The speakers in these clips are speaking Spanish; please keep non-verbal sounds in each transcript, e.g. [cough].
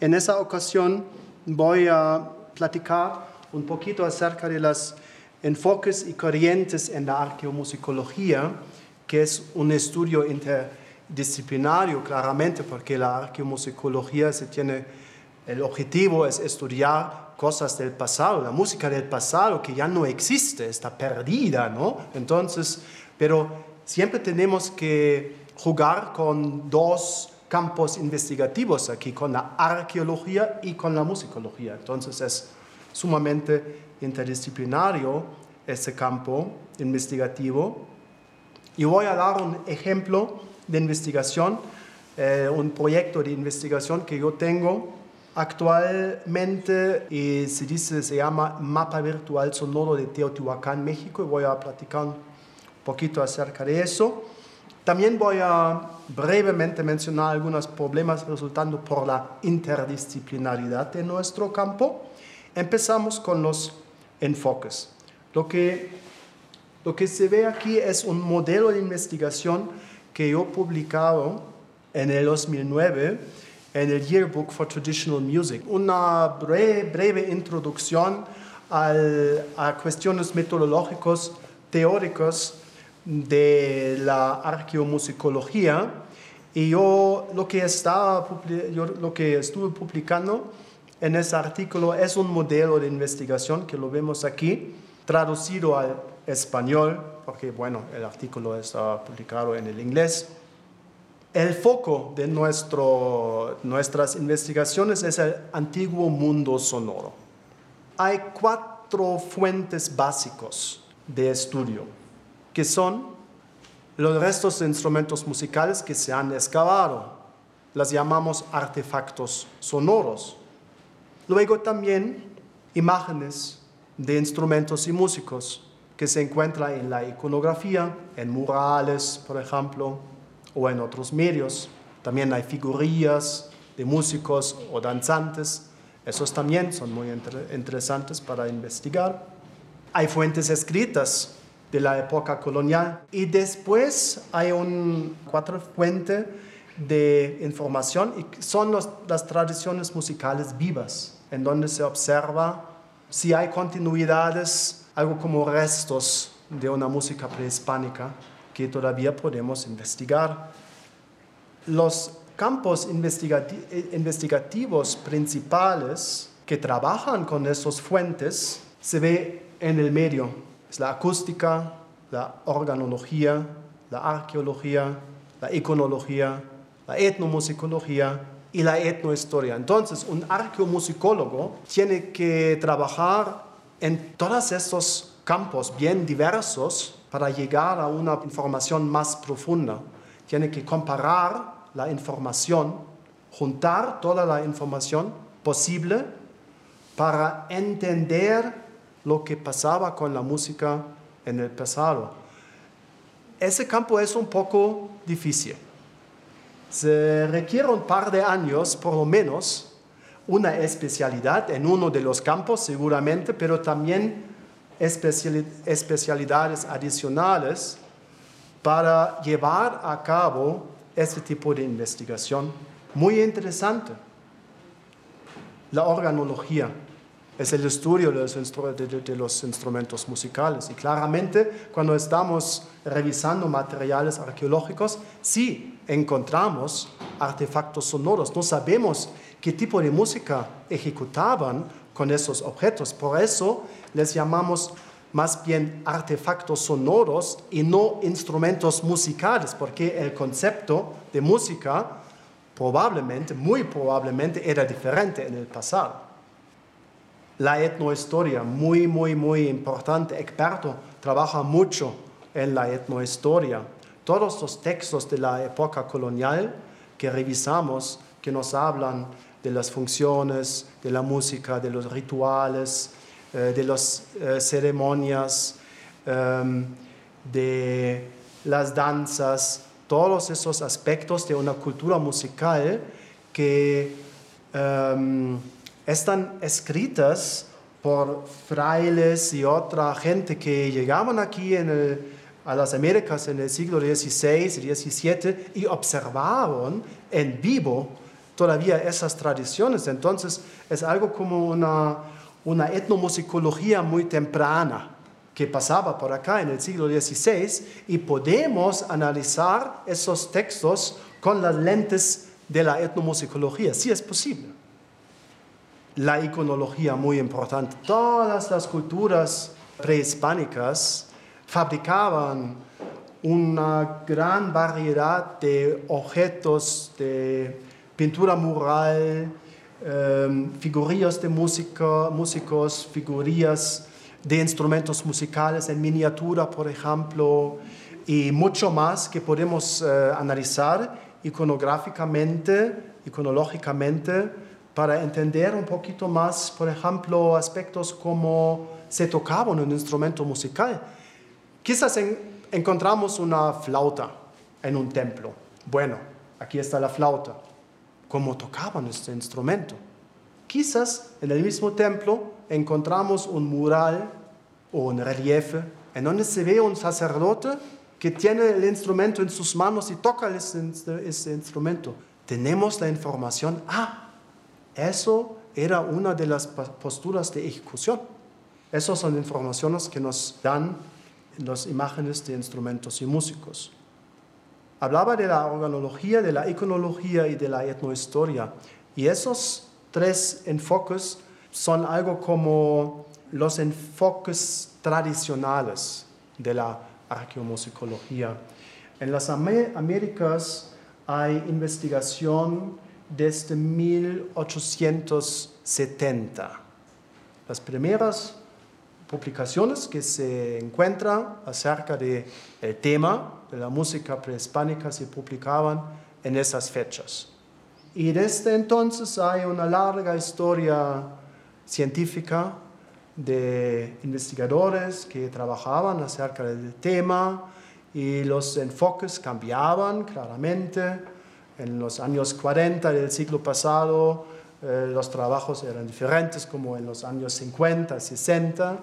en esa ocasión voy a platicar un poquito acerca de los enfoques y corrientes en la arqueomusicología, que es un estudio interdisciplinario claramente, porque la arqueomusicología se tiene, el objetivo es estudiar cosas del pasado, la música del pasado que ya no existe, está perdida, ¿no? Entonces, pero siempre tenemos que jugar con dos campos investigativos aquí, con la arqueología y con la musicología. Entonces es sumamente interdisciplinario ese campo investigativo. Y voy a dar un ejemplo de investigación, eh, un proyecto de investigación que yo tengo actualmente y se dice, se llama Mapa Virtual Sonoro de Teotihuacán, México, y voy a platicar un poquito acerca de eso. También voy a brevemente mencionar algunos problemas resultando por la interdisciplinaridad de nuestro campo. Empezamos con los enfoques. Lo que, lo que se ve aquí es un modelo de investigación que yo publicado en el 2009 en el Yearbook for Traditional Music. Una breve, breve introducción al, a cuestiones metodológicas, teóricas de la arqueomusicología y yo lo que, estaba, yo lo que estuve publicando en ese artículo es un modelo de investigación que lo vemos aquí, traducido al español, porque bueno, el artículo está publicado en el inglés. El foco de nuestro, nuestras investigaciones es el antiguo mundo sonoro. Hay cuatro fuentes básicos de estudio que son los restos de instrumentos musicales que se han excavado. Las llamamos artefactos sonoros. Luego también imágenes de instrumentos y músicos que se encuentran en la iconografía, en murales, por ejemplo, o en otros medios. También hay figurillas de músicos o danzantes. Esos también son muy interesantes para investigar. Hay fuentes escritas de la época colonial. Y después hay un cuatro fuente de información y son las tradiciones musicales vivas, en donde se observa si hay continuidades, algo como restos de una música prehispánica que todavía podemos investigar. Los campos investigativos principales que trabajan con esas fuentes se ve en el medio es la acústica, la organología, la arqueología, la iconología, la etnomusicología y la etnohistoria. Entonces, un arqueomusicólogo tiene que trabajar en todos estos campos bien diversos para llegar a una información más profunda. Tiene que comparar la información, juntar toda la información posible para entender lo que pasaba con la música en el pasado. Ese campo es un poco difícil. Se requiere un par de años, por lo menos, una especialidad en uno de los campos seguramente, pero también especialidades adicionales para llevar a cabo este tipo de investigación. Muy interesante. La organología es el estudio de los, instrumentos musicales. Y claramente cuando estamos revisando materiales arqueológicos, sí encontramos artefactos sonoros. No sabemos qué tipo de música ejecutaban con esos objetos. Por eso les llamamos más bien artefactos sonoros y no instrumentos musicales, porque el concepto de música probablemente, muy probablemente, era diferente en el pasado la etnohistoria, muy, muy, muy importante. Experto trabaja mucho en la etnohistoria. Todos los textos de la época colonial que revisamos, que nos hablan de las funciones, de la música, de los rituales, eh, de las eh, ceremonias, em, de las danzas, todos esos aspectos de una cultura musical que em, están escritas por frailes y otra gente que llegaban aquí a las Américas en el siglo XVI y XVII y observaron en vivo todavía esas tradiciones. Entonces es algo como una, una etnomusicología muy temprana que pasaba por acá en el siglo XVI y podemos analizar esos textos con las lentes de la etnomusicología. Sí es posible. La iconología muy importante. Todas las culturas prehispánicas fabricaban una gran variedad de objetos de pintura mural, um, figurillas de músicos, figurillas de instrumentos musicales en miniatura, por ejemplo, y mucho más que podemos uh, analizar iconográficamente, iconológicamente, para entender un poquito más, por ejemplo, aspectos como se tocaba un instrumento musical. Quizás en, encontramos una flauta en un templo. Bueno, aquí está la flauta cómo tocaban este instrumento. Quizás en el mismo templo encontramos un mural o un relieve en donde se ve un sacerdote que tiene el instrumento en sus manos y toca ese, ese instrumento. Tenemos la información, ah, eso era una de las posturas de ejecución. Esas son informaciones que nos dan las imágenes de instrumentos y músicos. Hablaba de la organología, de la iconología y de la etnohistoria. Y esos tres enfoques son algo como los enfoques tradicionales de la arqueomusicología. En las Américas hay investigación desde 1870. Las primeras publicaciones que se encuentran acerca del el tema de la música prehispánica se publicaban en esas fechas. Y desde entonces hay una larga historia científica de investigadores que trabajaban acerca del tema y los enfoques cambiaban claramente. En los años 40 del siglo pasado eh, los trabajos eran diferentes como en los años 50, 60,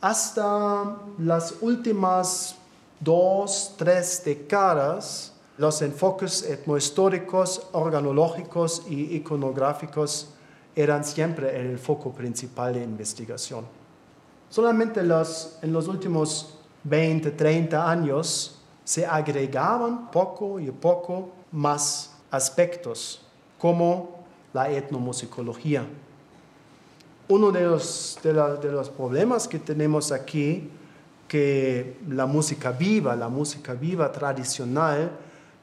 hasta las últimas dos, tres décadas, los enfoques etnohistóricos, organológicos y iconográficos eran siempre el foco principal de investigación. Solamente los, en los últimos 20, 30 años se agregaban poco y poco más aspectos como la etnomusicología. Uno de los, de, los problemas que tenemos aquí que la música viva, la música viva tradicional,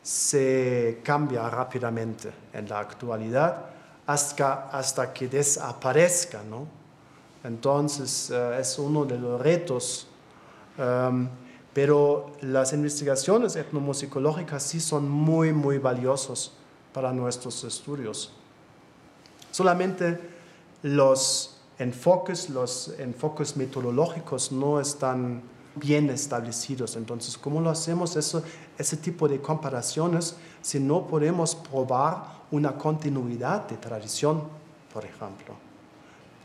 se cambia rápidamente en la actualidad hasta, hasta que desaparezca. ¿no? Entonces uh, es uno de los retos. Um, pero las investigaciones etnomusicológicas sí son muy, muy valiosos para nuestros estudios. Solamente los enfoques, los enfoques metodológicos no están bien establecidos. Entonces, ¿cómo lo hacemos eso, ese tipo de comparaciones si no podemos probar una continuidad de tradición, por ejemplo?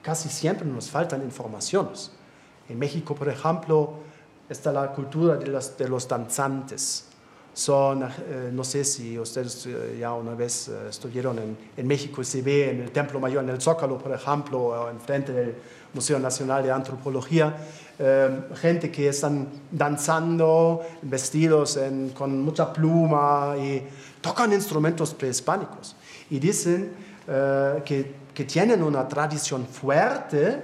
Casi siempre nos faltan informaciones. En México, por ejemplo, está la cultura de los, de los danzantes. Son, eh, no sé si ustedes eh, ya una vez eh, estuvieron en, en, México y se ve en el Templo Mayor, en el Zócalo, por ejemplo, o enfrente del Museo Nacional de Antropología, Em, gente que están danzando vestidos con mucha pluma y tocan instrumentos prehispánicos. Y dicen eh, que, que tienen una tradición fuerte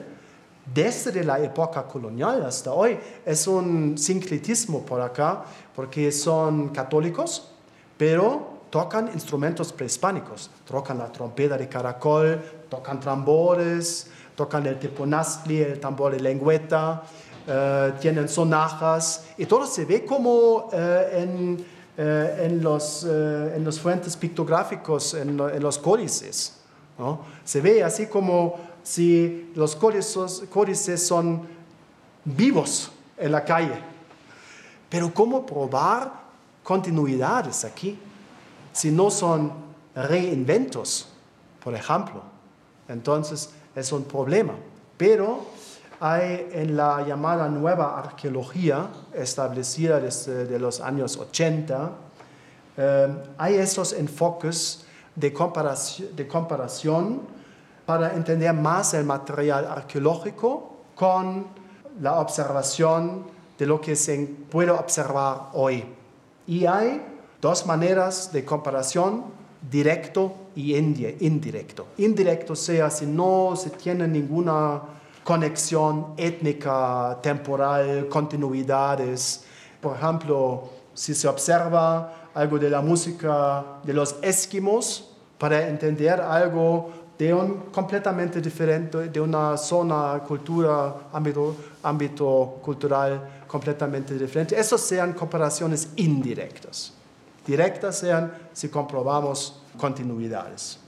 desde la época colonial hasta hoy. Es un sincretismo por acá, porque son católicos, pero tocan instrumentos prehispánicos. Tocan la trompeta de caracol, tocan tambores, tocan el teponazli, el tambor de lengüeta, eh, tienen sonajas, y todo se ve como eh, en, eh, en, los, en los fuentes pictográficos, en, en los códices. ¿no? Se ve así como si los códices, son vivos en la calle. Pero ¿cómo probar continuidades aquí? Si no son reinventos, por ejemplo. Entonces es un problema. Pero hay en la llamada nueva arqueología, establecida desde los años 80, eh, hay esos enfoques de comparación, de comparación para entender más el material arqueológico con la observación de lo que se puede observar hoy. Y hay dos maneras de comparación, directo y indirecto. Indirecto sea si no se tiene ninguna conexión étnica, temporal, continuidades. Por ejemplo, si se observa algo de la música de los esquimos para entender algo de un completamente diferente, de una zona, cultura, ámbito, ámbito cultural completamente diferente. Esas sean comparaciones indirectas. Directas sean si comprobamos continuidades.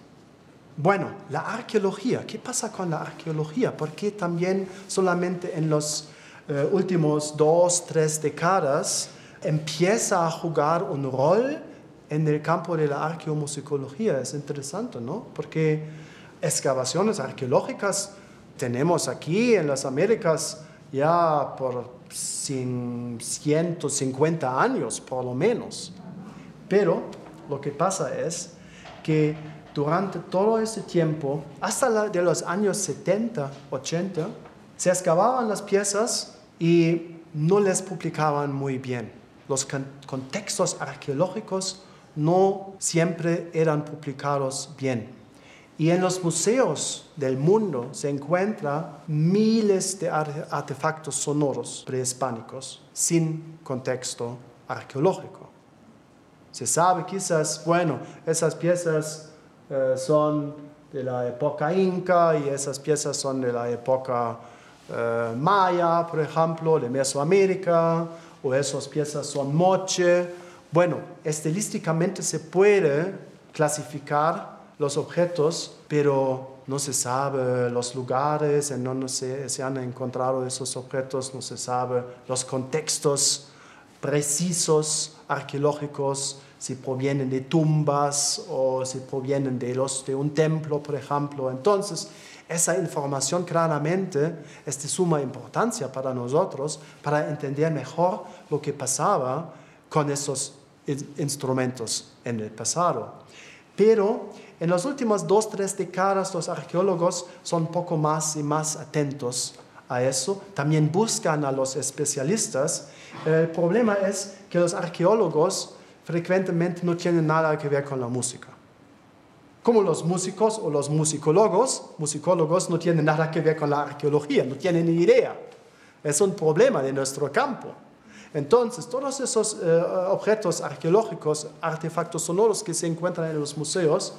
Bueno, la arqueología, ¿qué pasa con la arqueología? Porque también solamente en los eh, últimos dos, tres décadas empieza a jugar un rol en el campo de la arqueomusicología. Es interesante, ¿no? Porque excavaciones arqueológicas tenemos aquí en las Américas ya por 150 años, por lo menos. Pero lo que pasa es que durante todo ese tiempo, hasta de los años 70, 80, se excavaban las piezas y no les publicaban muy bien. Los contextos arqueológicos no siempre eran publicados bien. Y en los museos del mundo se encuentran miles de artefactos sonoros prehispánicos sin contexto arqueológico. Se sabe quizás, bueno, esas piezas eh, son de la época inca y esas piezas son de la época eh, maya, por ejemplo, de Mesoamérica, o esas piezas son moche. Bueno, estilísticamente se puede clasificar los objetos, pero no se sabe los lugares en donde se, se, han encontrado esos objetos, no se sabe los contextos precisos arqueológicos si provienen de tumbas o si provienen de, los, de un templo, por ejemplo. Entonces, esa información claramente es de suma importancia para nosotros para entender mejor lo que pasaba con esos instrumentos en el pasado. Pero en las últimas dos, tres décadas los arqueólogos son poco más y más atentos a eso, también buscan a los especialistas. El problema es que los arqueólogos frecuentemente no tienen nada que ver con la música. Como los músicos o los musicólogos, musicólogos no tienen nada que ver con la arqueología, no tienen ni idea. Es un problema de nuestro campo. Entonces, todos esos eh, objetos arqueológicos, artefactos sonoros que se encuentran en los museos,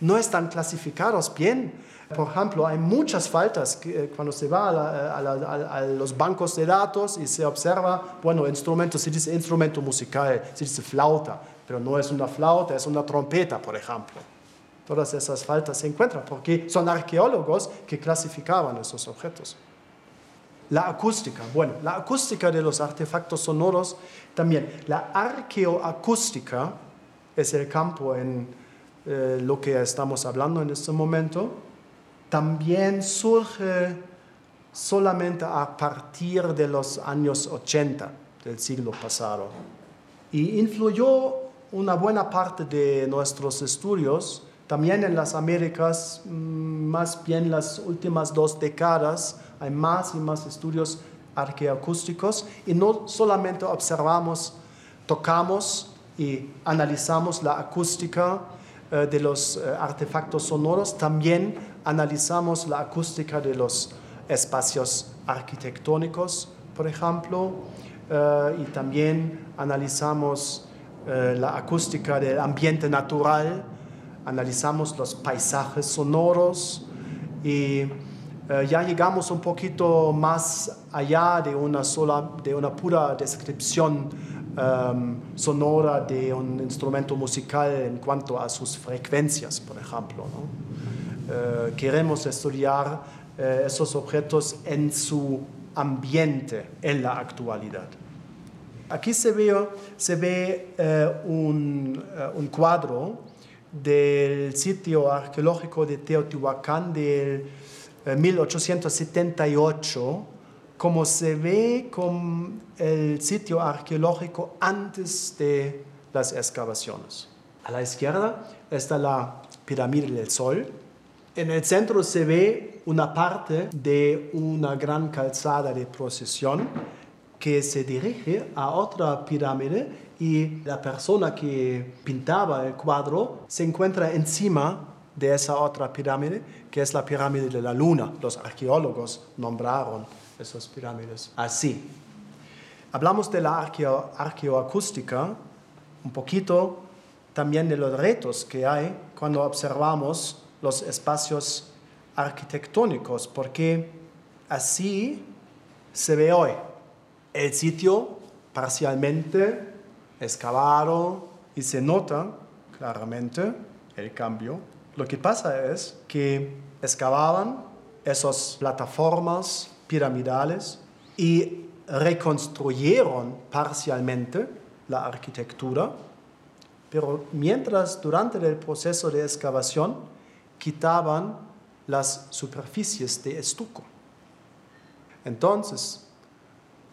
no están clasificados bien. Por ejemplo, hay muchas faltas eh, cuando se va a, los bancos de datos y se observa, bueno, instrumento, se dice instrumento musical, se dice flauta, pero no es una flauta, es una trompeta, por ejemplo. Todas esas faltas se encuentran porque son arqueólogos que clasificaban esos objetos. La acústica, bueno, la acústica de los artefactos sonoros también. La arqueoacústica es el campo en eh, lo que estamos hablando en este momento también surge solamente a partir de los años 80 del siglo pasado. Y influyó una buena parte de nuestros estudios, también en las Américas, mm, más bien las últimas dos décadas, hay más y más estudios arqueoacústicos y no solamente observamos, tocamos y analizamos la acústica de los eh, artefactos sonoros, también analizamos la acústica de los espacios arquitectónicos, por ejemplo, eh, y también analizamos la acústica del ambiente natural, analizamos los paisajes sonoros y ya llegamos un poquito más allá de una sola, de una pura descripción um, sonora de un instrumento musical en cuanto a sus frecuencias, por ejemplo. Uh, queremos estudiar uh, esos objetos en su ambiente en la actualidad. Aquí se ve, se ve uh, un, un, cuadro del sitio arqueológico de Teotihuacán del 1878 como se ve con el sitio arqueológico antes de las excavaciones. A la izquierda está la pirámide del Sol. En el centro se ve una parte de una gran calzada de procesión que se dirige a otra pirámide y la persona que pintaba el cuadro se encuentra encima de esa otra pirámide, que es la pirámide de la luna. Los arqueólogos nombraron esas pirámides así. Hablamos de la arqueoacústica, un poquito también de los retos que hay cuando observamos los espacios arquitectónicos, porque así se ve hoy. El sitio parcialmente excavado y se nota claramente el cambio. Lo que pasa es que excavaban esas plataformas piramidales y reconstruyeron parcialmente la arquitectura, pero mientras durante el proceso de excavación quitaban las superficies de estuco. Entonces,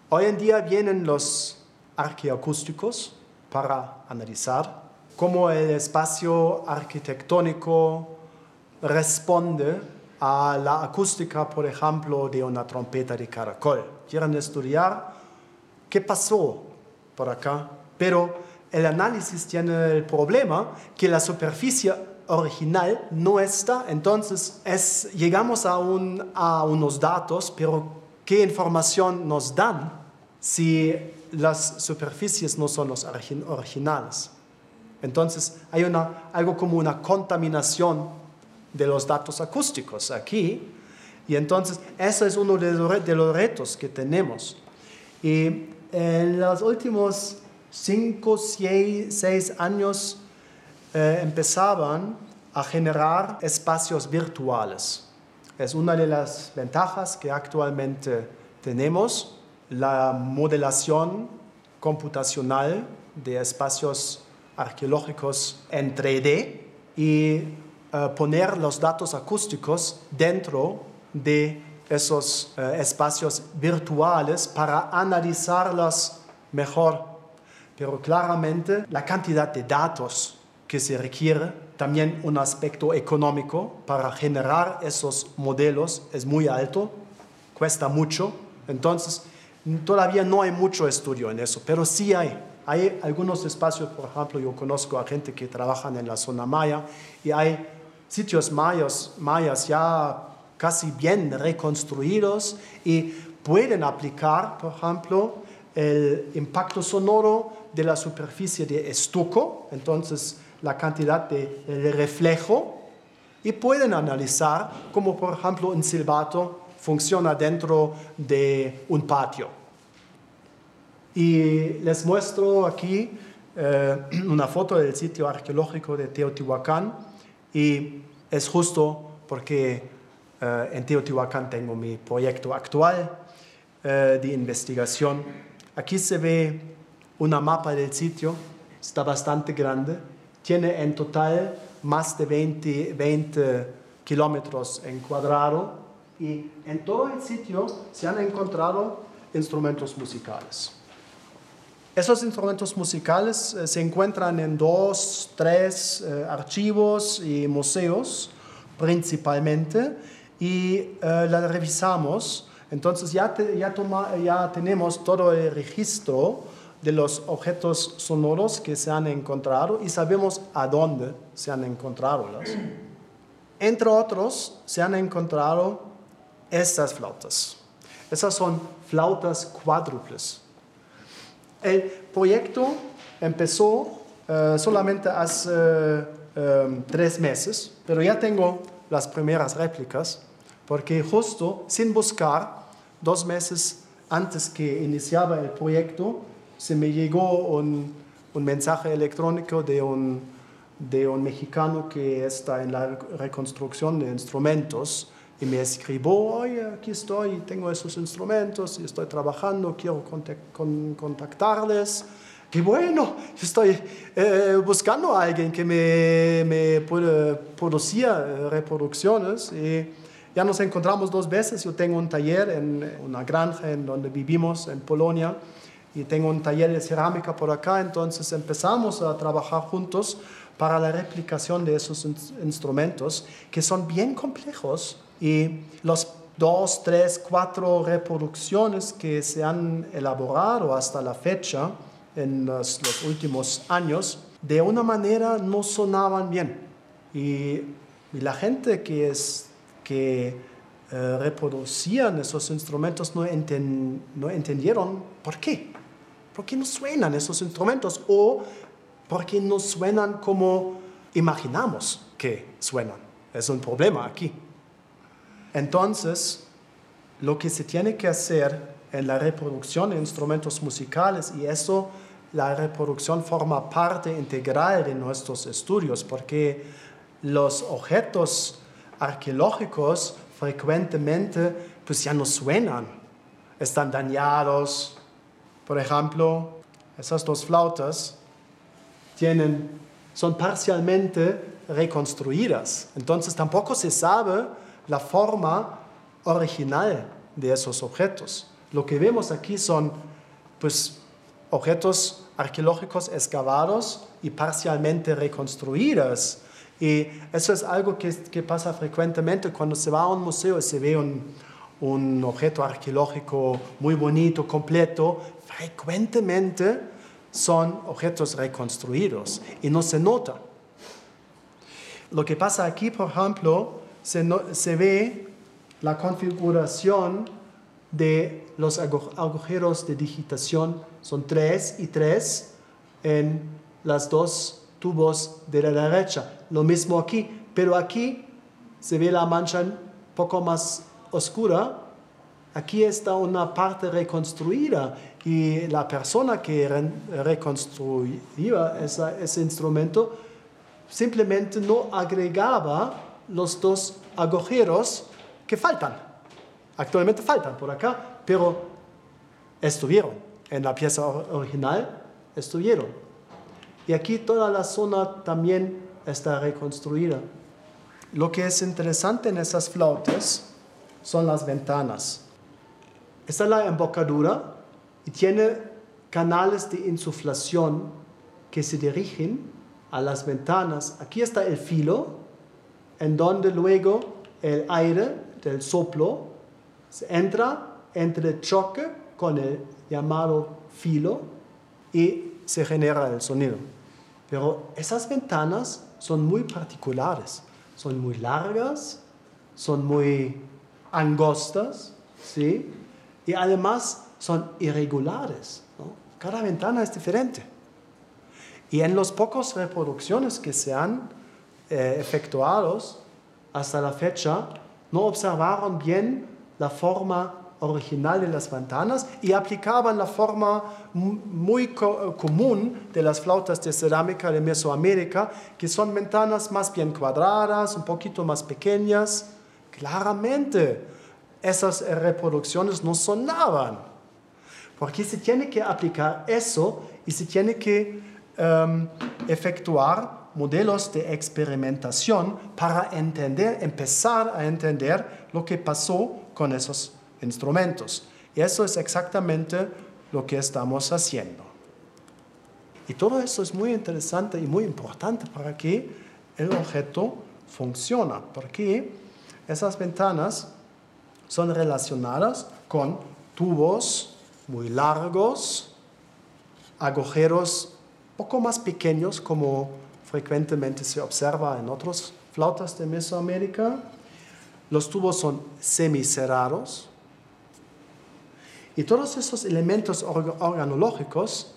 hoy en día vienen los arqueoacústicos para analizar cómo el espacio arquitectónico responde a la acústica, por ejemplo, de una trompeta de caracol. Quieren estudiar qué pasó por acá, pero el análisis tiene el problema que la superficie original no está, entonces es, llegamos a, un, a unos datos, pero ¿qué información nos dan si las superficies no son los originales? Entonces hay una, algo como una contaminación de los datos acústicos aquí, y entonces eso es uno de los retos que tenemos. Y en los últimos cinco, seis, años eh, empezaban a generar espacios virtuales. Es una de las ventajas que actualmente tenemos, la modelación computacional de espacios arqueológicos en 3D y eh, poner los datos acústicos dentro de esos eh, espacios virtuales para analizarlos mejor pero claramente la cantidad de datos que se requiere, también un aspecto económico para generar esos modelos es muy alto, cuesta mucho, entonces todavía no hay mucho estudio en eso, pero sí hay. Hay algunos espacios, por ejemplo, yo conozco a gente que trabaja en la zona maya y hay sitios mayas, mayas ya casi bien reconstruidos y pueden aplicar, por ejemplo, el impacto sonoro de la superficie de estuco, entonces la cantidad de reflejo, y pueden analizar cómo, por ejemplo, un silbato funciona dentro de un patio. Y les muestro aquí eh, [clears throat] una foto del sitio arqueológico de Teotihuacán y es justo porque eh, en Teotihuacán tengo mi proyecto actual eh, de investigación. Aquí se ve una mapa del sitio, está bastante grande, tiene en total más de 20, 20 kilómetros en cuadrado y en todo el sitio se han encontrado instrumentos musicales. Esos instrumentos musicales eh, se encuentran en dos, tres eh, archivos y museos principalmente y eh, revisamos. Entonces ya, ya, tenemos todo el registro de los objetos sonoros que se han encontrado y sabemos a dónde se han encontrado. [clears throat] Entre otros, se han encontrado estas flautas. Esas son flautas cuádruples. El proyecto empezó eh, solamente hace eh, tres meses, pero ya tengo las primeras réplicas, porque justo sin buscar, dos meses antes que iniciaba el proyecto, se me llegó un, un mensaje electrónico de un, de un mexicano que está en la reconstrucción de instrumentos y me escribió, oye, aquí estoy, tengo esos instrumentos y estoy trabajando, quiero contactarles. Y bueno, estoy eh, buscando a alguien que me, me pueda producir eh, reproducciones y ya nos encontramos dos veces. Yo tengo un taller en una granja en donde vivimos, en Polonia, y tengo un taller de cerámica por acá, entonces empezamos a trabajar juntos para la replicación de esos instrumentos que son bien complejos y los dos, tres, cuatro reproducciones que se han elaborado hasta la fecha en los, últimos años, de una manera no sonaban bien. Y, la gente que, es, que eh, reproducían esos instrumentos no, no entendieron por qué. ¿Por qué no suenan esos instrumentos? O por qué no suenan como imaginamos que suenan. Es un problema aquí. Entonces, lo que se tiene que hacer en la reproducción de instrumentos musicales, y eso, la reproducción forma parte integral de nuestros estudios, porque los objetos arqueológicos frecuentemente pues ya no suenan, están dañados. Por ejemplo, esas dos flautas tienen, son parcialmente reconstruidas, entonces tampoco se sabe la forma original de esos objetos. Lo que vemos aquí son pues, objetos arqueológicos excavados y parcialmente reconstruidos. Y eso es algo que, pasa frecuentemente cuando se va a un museo y se ve un, un objeto arqueológico muy bonito, completo. Frecuentemente son objetos reconstruidos y no se nota. Lo que pasa aquí, por ejemplo, se, se ve la configuración de los agujeros de digitación. Son tres y tres en las dos tubos de la derecha. Lo mismo aquí, pero aquí se ve la mancha un poco más oscura. Aquí está una parte reconstruida y la persona que reconstruía ese instrumento simplemente no agregaba los dos agujeros que faltan. Actualmente faltan por acá, pero estuvieron. En la pieza original estuvieron. Y aquí toda la zona también está reconstruida. Lo que es interesante en esas flautas son las ventanas. Esta es la embocadura y tiene canales de insuflación que se dirigen a las ventanas. Aquí está el filo, en donde luego el aire del soplo entra entre choque con el llamado filo y se genera el sonido. Pero esas ventanas son muy particulares, son muy largas, son muy angostas, ¿sí? Y además son irregulares. Cada ventana es diferente. Y en las pocas reproducciones que se han eh, efectuado hasta la fecha, no observaron bien la forma original de las ventanas y aplicaban la forma muy común de las flautas de cerámica de Mesoamérica, que son ventanas más bien cuadradas, un poquito más pequeñas. Claramente, esas reproducciones no sonaban, porque se tiene que aplicar eso y se tiene que em, efectuar modelos de experimentación para entender, empezar a entender lo que pasó con esos instrumentos. Y eso es exactamente lo que estamos haciendo. Y todo eso es muy interesante y muy importante para que el objeto funcione, porque esas ventanas son relacionadas con tubos muy largos, agujeros poco más pequeños como frecuentemente se observa en otras flautas de Mesoamérica. Los tubos son semicerrados. Y todos esos elementos organológicos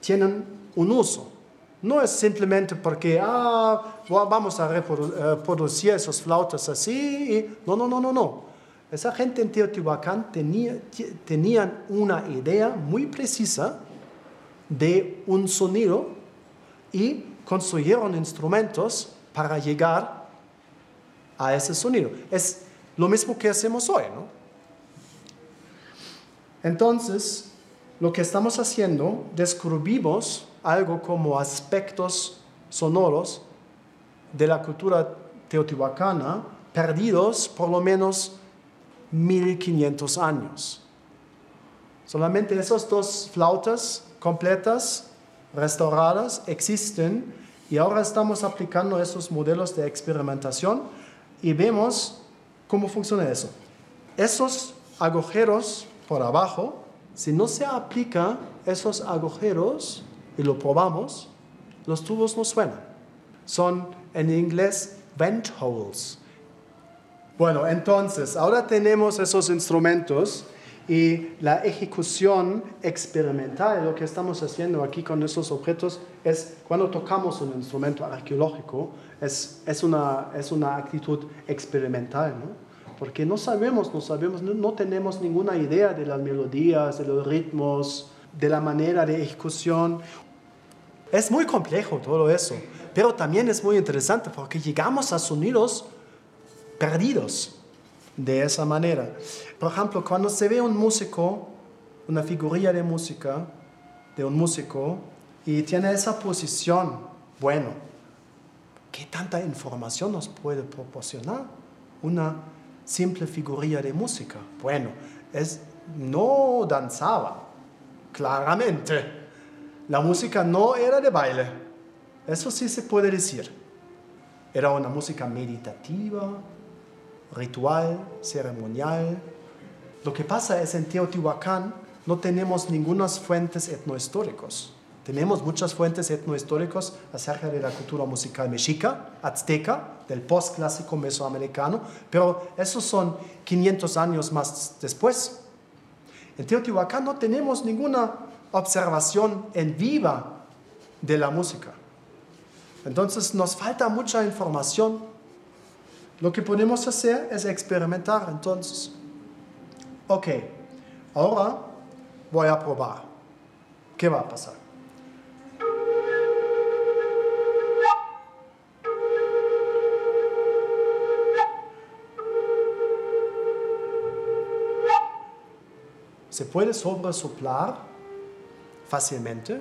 tienen un uso. No es simplemente porque ah, vamos a reproducir eh, esas flautas así. no, no, no, no, no. Esa gente en Teotihuacán tenía, tenían una idea muy precisa de un sonido y construyeron instrumentos para llegar a ese sonido. Es lo mismo que hacemos hoy, ¿no? Entonces, lo que estamos haciendo, descubrimos algo como aspectos sonoros de la cultura teotihuacana perdidos por lo menos 1500 años. Solamente esas dos flautas completas, restauradas, existen Y ahora estamos aplicando esos modelos de experimentación y vemos cómo funciona eso. Esos agujeros por abajo, si no se aplica esos agujeros y lo probamos, los tubos no suenan. Son en inglés vent holes. Bueno, entonces, ahora tenemos esos instrumentos y la ejecución experimental, lo que estamos haciendo aquí con esos objetos, es cuando tocamos un instrumento arqueológico, es, es, una, es una actitud experimental, ¿no? Porque no sabemos, no sabemos, no, no tenemos ninguna idea de las melodías, de los ritmos, de la manera de ejecución. Es muy complejo todo eso, pero también es muy interesante porque llegamos a sonidos perdidos de esa manera. Por ejemplo, cuando se ve un músico, una figurilla de música, de un músico, y tiene esa posición, bueno, ¿qué tanta información nos puede proporcionar una simple figurilla de música? Bueno, es, no danzaba, claramente. La música no era de baile, eso sí se puede decir. Era una música meditativa, ritual, ceremonial. Lo que pasa es en Teotihuacán no tenemos ninguna fuentes etnohistóricas. Tenemos muchas fuentes etnohistóricas acerca de la cultura musical mexica, azteca, del postclásico mesoamericano, pero esos son 500 años más después. En Teotihuacán no tenemos ninguna observación en viva de la música. Entonces nos falta mucha información lo que podemos hacer es experimentar entonces. Ok, ahora voy a probar. ¿Qué va a pasar? Se puede sobresoplar fácilmente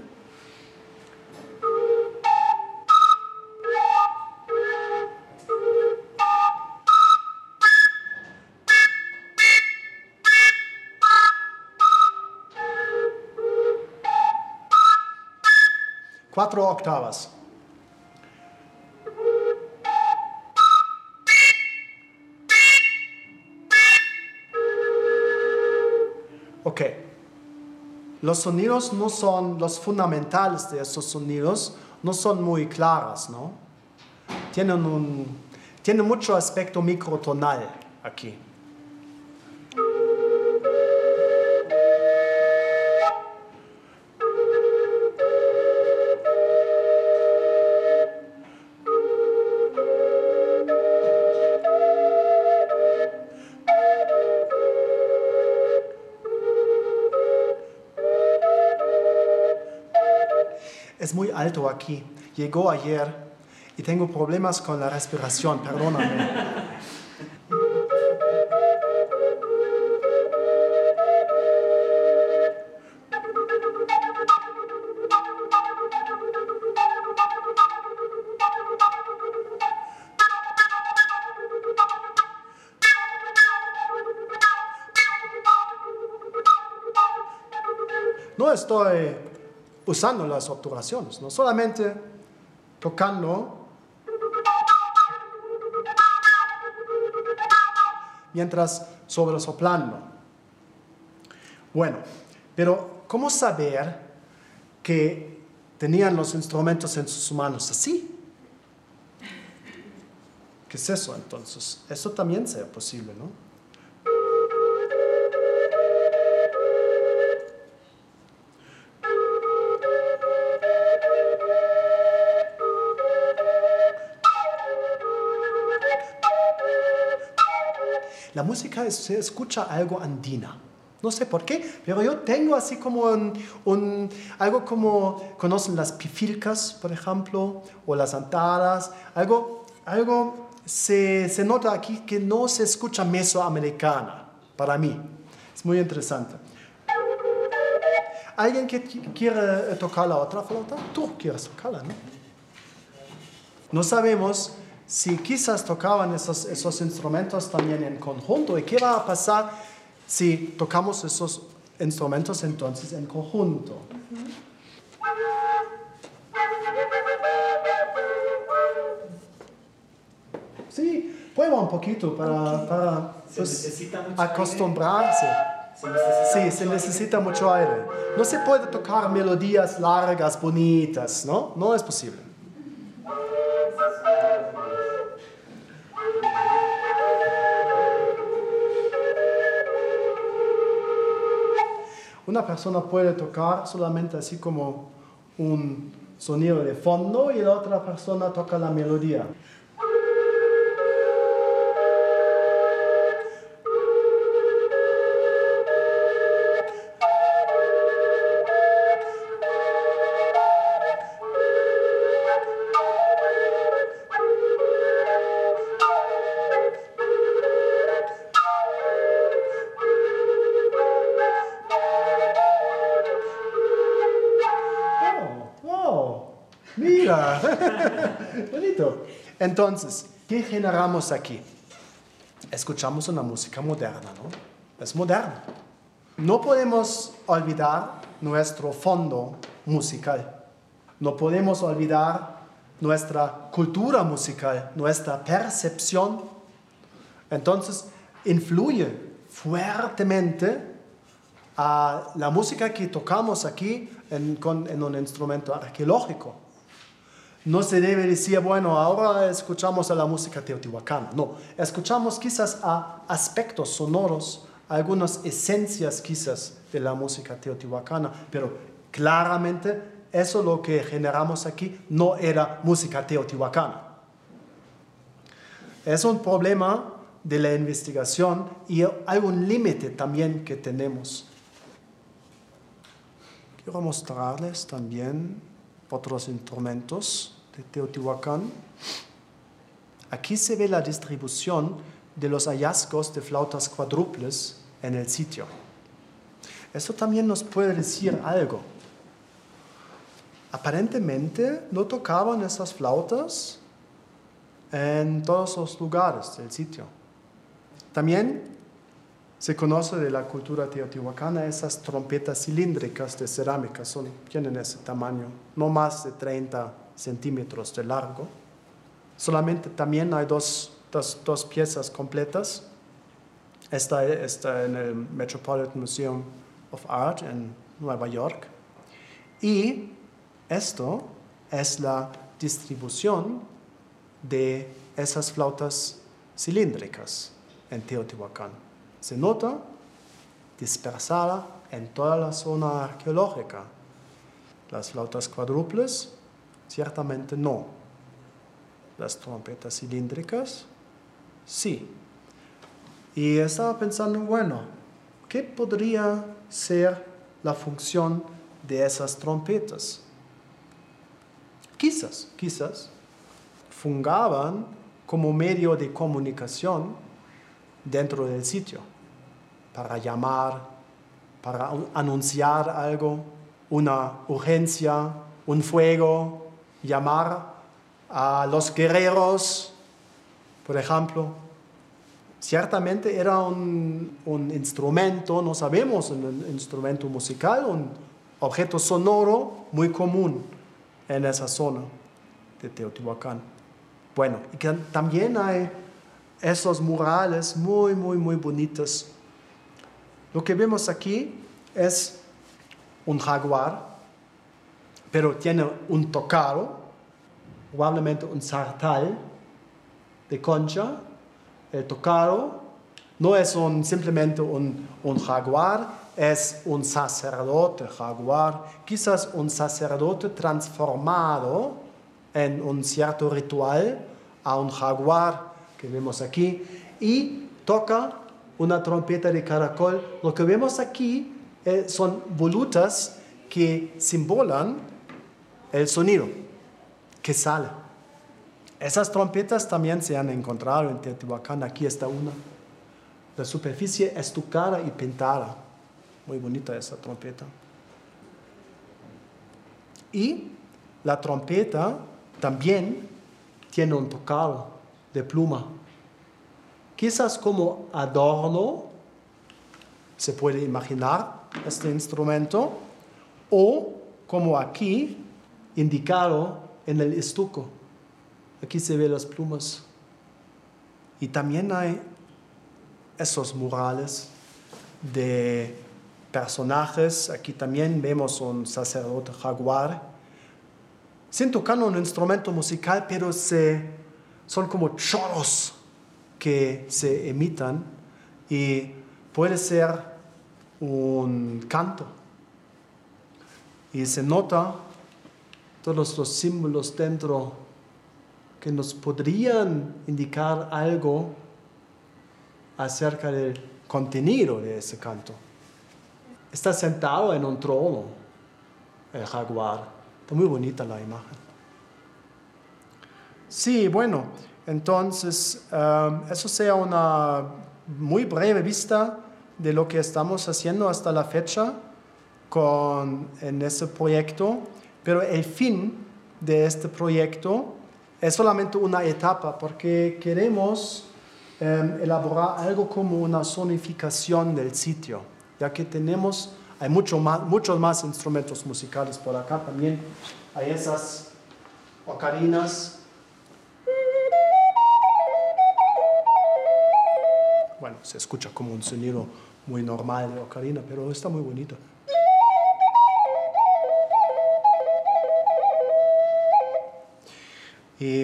cuatro octavas. Ok. Los sonidos no son, los fundamentales de esos sonidos no son muy claros, ¿no? Tienen, un, tienen mucho aspecto microtonal aquí. Alto aquí. Llegó ayer y tengo problemas con la respiración, perdóname. No estoy usando las obturaciones, no solamente tocando mientras sobresoplando. Bueno, pero ¿cómo saber que tenían los instrumentos en sus manos así? ¿Qué es eso entonces? Eso también sea posible, ¿no? La música se escucha algo andina. No sé por qué, pero yo tengo así como un, algo como, ¿conocen las pifilcas, por ejemplo? O las antaras. Algo, algo se, se nota aquí que no se escucha mesoamericana, para mí. Es muy interesante. ¿Alguien que quiere tocar la otra flauta? Tú quieres tocarla, ¿no? No sabemos si quizás tocaban esos, esos instrumentos también en conjunto. ¿Y qué va a pasar si tocamos esos instrumentos entonces en conjunto? Uh -huh. Sí, prueba un poquito para, para Se pues, necesita mucho acostumbrarse. Se necesita Sí, mucho se aire. necesita mucho aire. No se puede tocar melodías largas, bonitas, ¿no? No es posible. Una persona puede tocar solamente así como un sonido de fondo y la otra persona toca la melodía. Entonces, ¿qué generamos aquí? Escuchamos una música moderna, ¿no? Es moderna. No podemos olvidar nuestro fondo musical. No podemos olvidar nuestra cultura musical, nuestra percepción. Entonces, influye fuertemente a la música que tocamos aquí en, con- en un instrumento arqueológico. No se debe decir, bueno, ahora escuchamos a la música teotihuacana. No, escuchamos quizás a aspectos sonoros, algunas esencias quizás de la música teotihuacana, pero claramente eso lo que generamos aquí no era música teotihuacana. Es un problema de la investigación y hay un límite también que tenemos. Quiero mostrarles también otros instrumentos de Teotihuacán. Aquí se ve la distribución de los hallazgos de flautas cuádruples en el sitio. Esto también nos puede decir algo. Aparentemente no tocaban esas flautas en todos los lugares del sitio. También se conoce de la cultura teotihuacana esas trompetas cilíndricas de cerámica, son, tienen ese tamaño, no más de 30 centímetros de largo. Solamente también hay dos, dos, dos piezas completas. Esta está en el Metropolitan Museum of Art en Nueva York. Y esto es la distribución de esas flautas cilíndricas en Teotihuacán. Se nota dispersada en toda la zona arqueológica. Las flautas cuádruples, ciertamente no. Las trompetas cilíndricas, sí. Y estaba pensando, bueno, ¿qué podría ser la función de esas trompetas? Quizás, quizás, fungaban como medio de comunicación dentro del sitio, para llamar, para un- anunciar algo, una urgencia, un fuego, llamar a los guerreros, por ejemplo. Ciertamente era un, un instrumento, no sabemos, un instrumento musical, un objeto sonoro muy común en esa zona de Teotihuacán. Bueno, y que también hay esos murales muy, muy, muy bonitos. Lo que vemos aquí es un jaguar, pero tiene un tocado, probablemente un sartal de concha. El tocado no es un- simplemente un, un jaguar, es un sacerdote jaguar, quizás un sacerdote transformado en un cierto ritual a un jaguar que vemos aquí y toca una trompeta de caracol. Lo que vemos aquí eh, son volutas que simbolan el sonido que sale. Esas trompetas también se han encontrado en Teotihuacán. Aquí está una. La superficie estucada y pintada. Muy bonita esa trompeta. Y la trompeta también tiene un tocado de pluma. Quizás como adorno, se puede imaginar este instrumento, o como aquí, indicado en el estuco. Aquí se ven las plumas. Y también hay esos murales de personajes. Aquí también vemos un sacerdote jaguar, sin tocar un instrumento musical, pero se, son como choros que se emitan y puede ser un canto. Y se nota todos los símbolos dentro que nos podrían indicar algo acerca del contenido de ese canto. Está sentado en un trono el jaguar. Está muy bonita la imagen. Sí, bueno, entonces um, eso sea una muy breve vista de lo que estamos haciendo hasta la fecha con, en ese proyecto, pero el fin de este proyecto es solamente una etapa porque queremos em, elaborar algo como una zonificación del sitio, ya que tenemos, hay mucho más, muchos más instrumentos musicales por acá también, hay esas ocarinas. Se escucha como un sonido muy normal de ocarina, pero está muy bonito. Y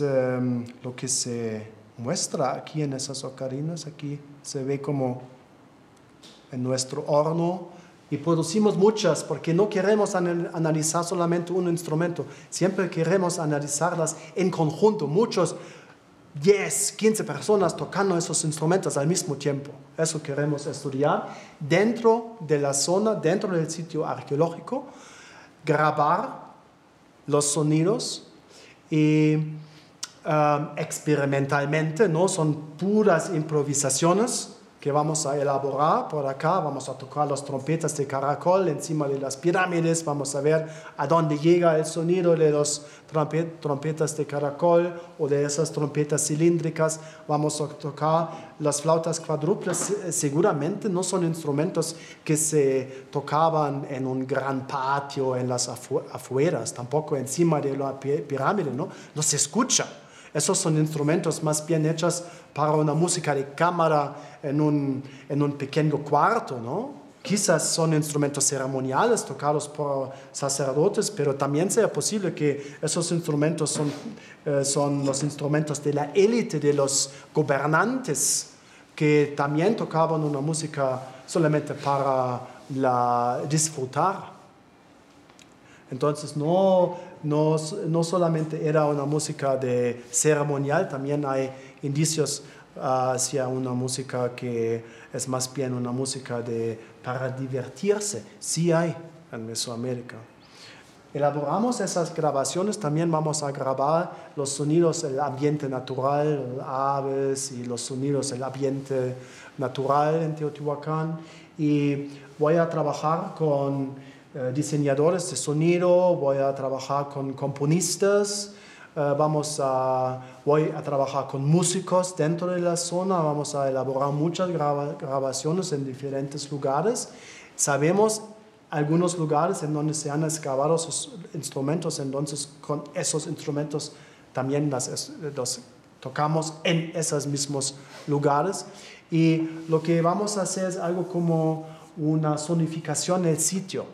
em, lo que se muestra aquí en esas ocarinas, aquí se ve como en nuestro horno y producimos muchas porque no queremos analizar solamente un instrumento, siempre queremos analizarlas en conjunto, muchos 10, 15 personas tocando esos instrumentos al mismo tiempo. Eso queremos estudiar dentro de la zona, dentro del sitio arqueológico, grabar los sonidos y um, experimentalmente, no son puras improvisaciones que vamos a elaborar por acá, vamos a tocar las trompetas de caracol encima de las pirámides, vamos a ver a dónde llega el sonido de las trompetas de caracol o de esas trompetas cilíndricas, vamos a tocar las flautas cuádruples, seguramente no son instrumentos que se tocaban en un gran patio en las afueras, tampoco encima de la pirámide, ¿no? No se escucha. Esos son instrumentos más bien hechos para una música de cámara en un, en un pequeño cuarto, ¿no? Quizás son instrumentos ceremoniales tocados por sacerdotes, pero también sea posible que esos instrumentos son, eh, son los instrumentos de la élite, de los gobernantes, que también tocaban una música solamente para la, disfrutar. Entonces no, no, no solamente era una música de ceremonial, también hay indicios hacia una música que es más bien una música de, para divertirse. Sí hay en Mesoamérica. Elaboramos esas grabaciones, también vamos a grabar los sonidos del ambiente natural, aves y los sonidos del ambiente natural en Teotihuacán. Y voy a trabajar con eh, diseñadores de sonido, voy a trabajar con componistas, eh, vamos a, voy a trabajar con músicos dentro de la zona, vamos a elaborar muchas grabaciones en diferentes lugares. Sabemos algunos lugares en donde se han excavado esos instrumentos, entonces con esos instrumentos también las, los tocamos en esos mismos lugares. Y lo que vamos a hacer es algo como una sonificación del sitio,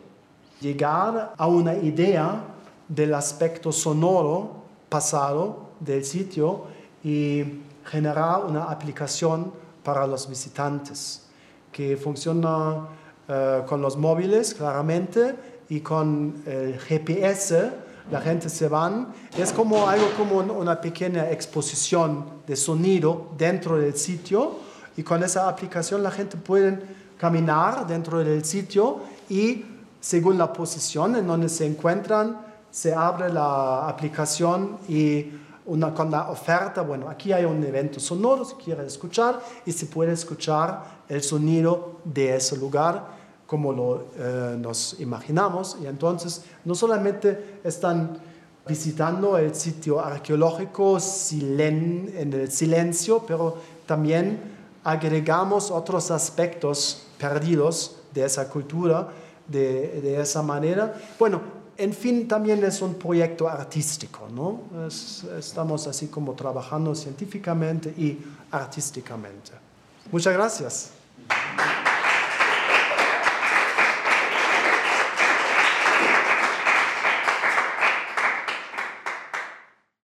llegar a una idea del aspecto sonoro pasado del sitio y generar una aplicación para los visitantes que funciona eh, con los móviles claramente y con el GPS la gente se van. Es como algo como una pequeña exposición de sonido dentro del sitio y con esa aplicación la gente puede caminar dentro del sitio y según la posición en donde se encuentran se abre la aplicación y una, con la oferta, bueno, aquí hay un evento sonoro, si quiere escuchar, y se puede escuchar el sonido de ese lugar como lo eh, nos imaginamos. Y entonces no solamente están visitando el sitio arqueológico en el silencio, pero también agregamos otros aspectos perdidos de esa cultura de, esa manera. Bueno, en fin, también es un proyecto artístico, ¿no? estamos así como trabajando científicamente y artísticamente. Muchas gracias.